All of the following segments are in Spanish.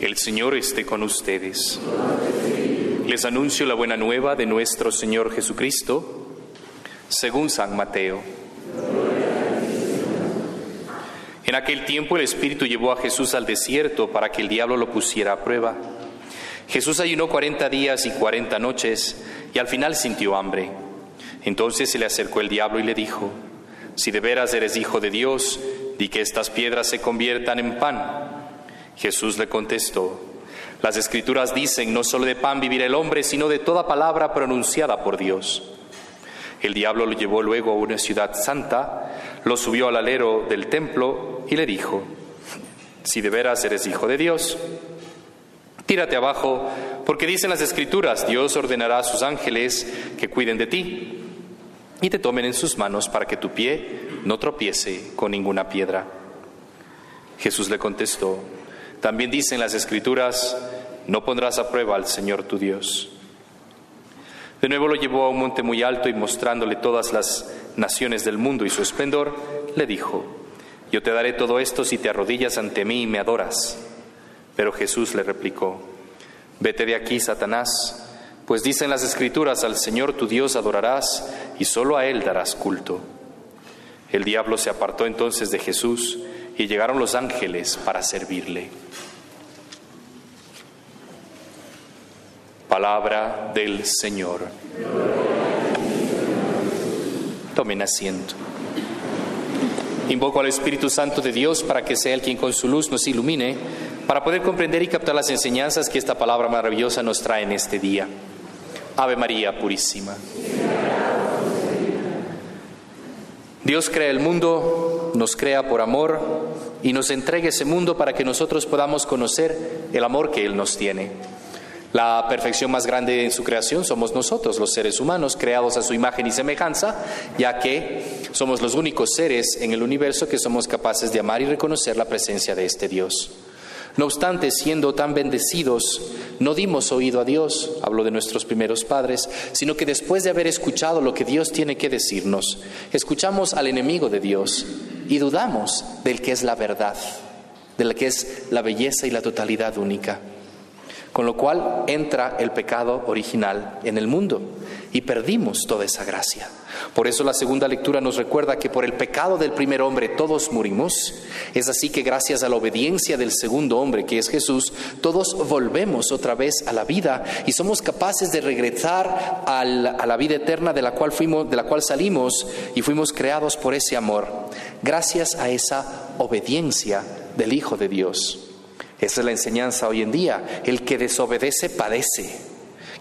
el Señor esté con ustedes. Les anuncio la buena nueva de nuestro Señor Jesucristo, según San Mateo. En aquel tiempo el Espíritu llevó a Jesús al desierto para que el diablo lo pusiera a prueba. Jesús ayunó cuarenta días y cuarenta noches y al final sintió hambre. Entonces se le acercó el diablo y le dijo, si de veras eres hijo de Dios, di que estas piedras se conviertan en pan. Jesús le contestó, las escrituras dicen, no solo de pan vivirá el hombre, sino de toda palabra pronunciada por Dios. El diablo lo llevó luego a una ciudad santa, lo subió al alero del templo y le dijo, si de veras eres hijo de Dios, tírate abajo, porque dicen las escrituras, Dios ordenará a sus ángeles que cuiden de ti y te tomen en sus manos para que tu pie no tropiece con ninguna piedra. Jesús le contestó, también dicen las escrituras, no pondrás a prueba al Señor tu Dios. De nuevo lo llevó a un monte muy alto y mostrándole todas las naciones del mundo y su esplendor, le dijo, yo te daré todo esto si te arrodillas ante mí y me adoras. Pero Jesús le replicó, vete de aquí, Satanás, pues dicen las escrituras, al Señor tu Dios adorarás y solo a Él darás culto. El diablo se apartó entonces de Jesús y llegaron los ángeles para servirle. Palabra del Señor. Tomen asiento. Invoco al Espíritu Santo de Dios para que sea el quien con su luz nos ilumine, para poder comprender y captar las enseñanzas que esta palabra maravillosa nos trae en este día. Ave María Purísima. Dios crea el mundo, nos crea por amor y nos entrega ese mundo para que nosotros podamos conocer el amor que Él nos tiene. La perfección más grande en su creación somos nosotros, los seres humanos, creados a su imagen y semejanza, ya que somos los únicos seres en el universo que somos capaces de amar y reconocer la presencia de este Dios. No obstante, siendo tan bendecidos, no dimos oído a Dios, hablo de nuestros primeros padres, sino que después de haber escuchado lo que Dios tiene que decirnos, escuchamos al enemigo de Dios y dudamos del que es la verdad, del que es la belleza y la totalidad única. Con lo cual entra el pecado original en el mundo y perdimos toda esa gracia. Por eso la segunda lectura nos recuerda que por el pecado del primer hombre todos murimos. Es así que gracias a la obediencia del segundo hombre, que es Jesús, todos volvemos otra vez a la vida y somos capaces de regresar a la, vida eterna de la cual fuimos, de la cual salimos y fuimos creados por ese amor. Gracias a esa obediencia del Hijo de Dios. Esa es la enseñanza hoy en día. El que desobedece padece.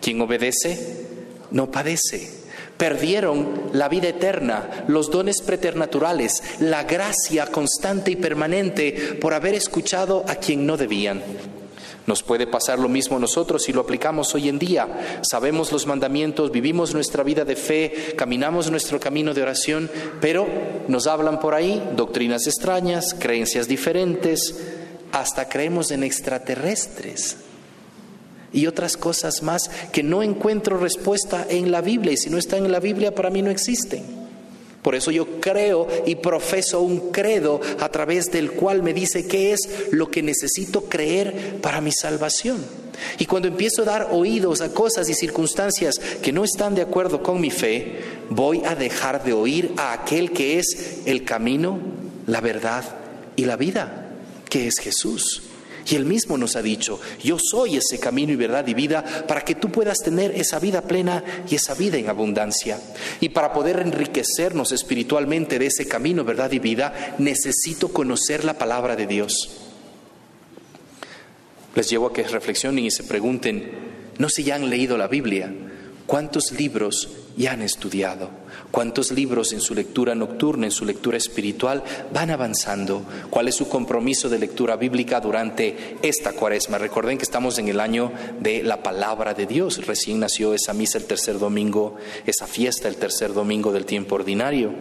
Quien obedece no padece. Perdieron la vida eterna, los dones preternaturales, la gracia constante y permanente por haber escuchado a quien no debían. Nos puede pasar lo mismo nosotros si lo aplicamos hoy en día. Sabemos los mandamientos, vivimos nuestra vida de fe, caminamos nuestro camino de oración, pero nos hablan por ahí doctrinas extrañas, creencias diferentes, hasta creemos en extraterrestres y otras cosas más que no encuentro respuesta en la Biblia y si no están en la Biblia para mí no existen. Por eso yo creo y profeso un credo a través del cual me dice qué es lo que necesito creer para mi salvación. Y cuando empiezo a dar oídos a cosas y circunstancias que no están de acuerdo con mi fe, voy a dejar de oír a aquel que es el camino, la verdad y la vida que es Jesús. Y Él mismo nos ha dicho, yo soy ese camino y verdad y vida para que tú puedas tener esa vida plena y esa vida en abundancia. Y para poder enriquecernos espiritualmente de ese camino, verdad y vida, necesito conocer la palabra de Dios. Les llevo a que reflexionen y se pregunten, no si ya han leído la Biblia, ¿cuántos libros ya han estudiado? ¿Cuántos libros en su lectura nocturna, en su lectura espiritual van avanzando? ¿Cuál es su compromiso de lectura bíblica durante esta cuaresma? Recuerden que estamos en el año de la palabra de Dios. Recién nació esa misa el tercer domingo, esa fiesta el tercer domingo del tiempo ordinario.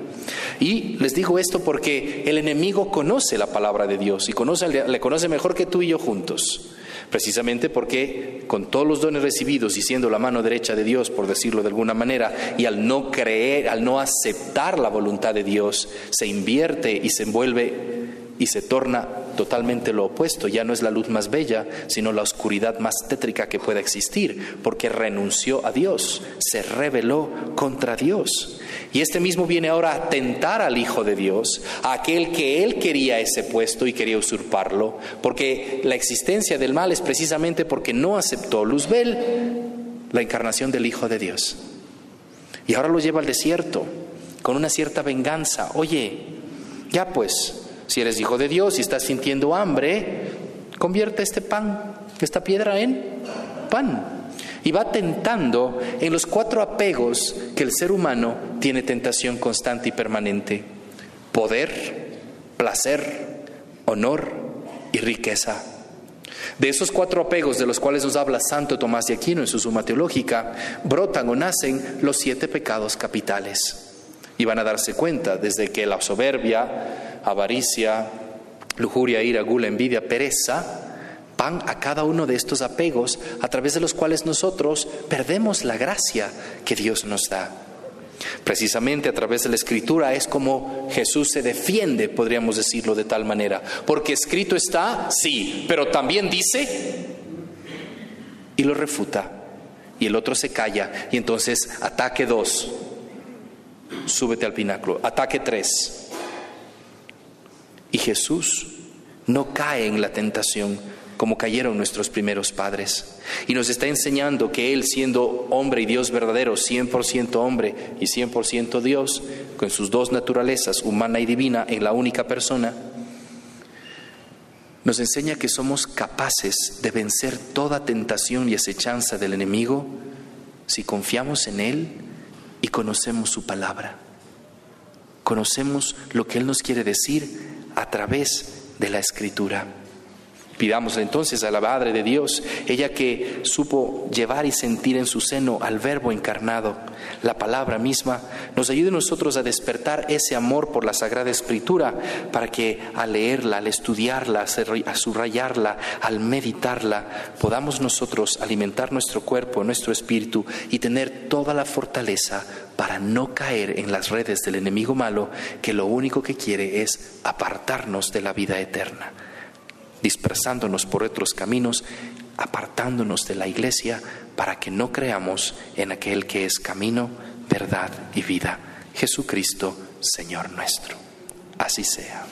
Y les digo esto porque el enemigo conoce la palabra de Dios y conoce, le conoce mejor que tú y yo juntos precisamente porque con todos los dones recibidos y siendo la mano derecha de Dios, por decirlo de alguna manera, y al no creer, al no aceptar la voluntad de Dios, se invierte y se envuelve y se torna totalmente lo opuesto. Ya no es la luz más bella, sino la oscuridad más tétrica que pueda existir, porque renunció a Dios, se rebeló contra Dios. Y este mismo viene ahora a tentar al Hijo de Dios, a aquel que él quería ese puesto y quería usurparlo, porque la existencia del mal es precisamente porque no aceptó Luzbel la encarnación del Hijo de Dios. Y ahora lo lleva al desierto con una cierta venganza. Oye, ya pues, si eres hijo de Dios y estás sintiendo hambre, convierte este pan, esta piedra en pan. Y va tentando en los cuatro apegos que el ser humano tiene tentación constante y permanente. Poder, placer, honor y riqueza. De esos cuatro apegos de los cuales nos habla Santo Tomás de Aquino en su Suma Teológica, brotan o nacen los siete pecados capitales. Y van a darse cuenta desde que la soberbia, avaricia, lujuria, ira, gula, envidia, pereza, van a cada uno de estos apegos a través de los cuales nosotros perdemos la gracia que Dios nos da. Precisamente a través de la escritura es como Jesús se defiende, podríamos decirlo de tal manera. Porque escrito está, sí, pero también dice y lo refuta. Y el otro se calla. Y entonces ataque dos, súbete al pináculo. Ataque tres, y Jesús no cae en la tentación como cayeron nuestros primeros padres. Y nos está enseñando que Él, siendo hombre y Dios verdadero, 100% hombre y 100% Dios, con sus dos naturalezas, humana y divina, en la única persona, nos enseña que somos capaces de vencer toda tentación y acechanza del enemigo si confiamos en Él y conocemos su palabra. Conocemos lo que Él nos quiere decir a través de la escritura. Pidamos entonces a la Madre de Dios, ella que supo llevar y sentir en su seno al Verbo encarnado, la palabra misma, nos ayude nosotros a despertar ese amor por la Sagrada Escritura, para que al leerla, al estudiarla, a subrayarla, al meditarla, podamos nosotros alimentar nuestro cuerpo, nuestro espíritu y tener toda la fortaleza para no caer en las redes del enemigo malo que lo único que quiere es apartarnos de la vida eterna dispersándonos por otros caminos, apartándonos de la iglesia para que no creamos en aquel que es camino, verdad y vida, Jesucristo, Señor nuestro. Así sea.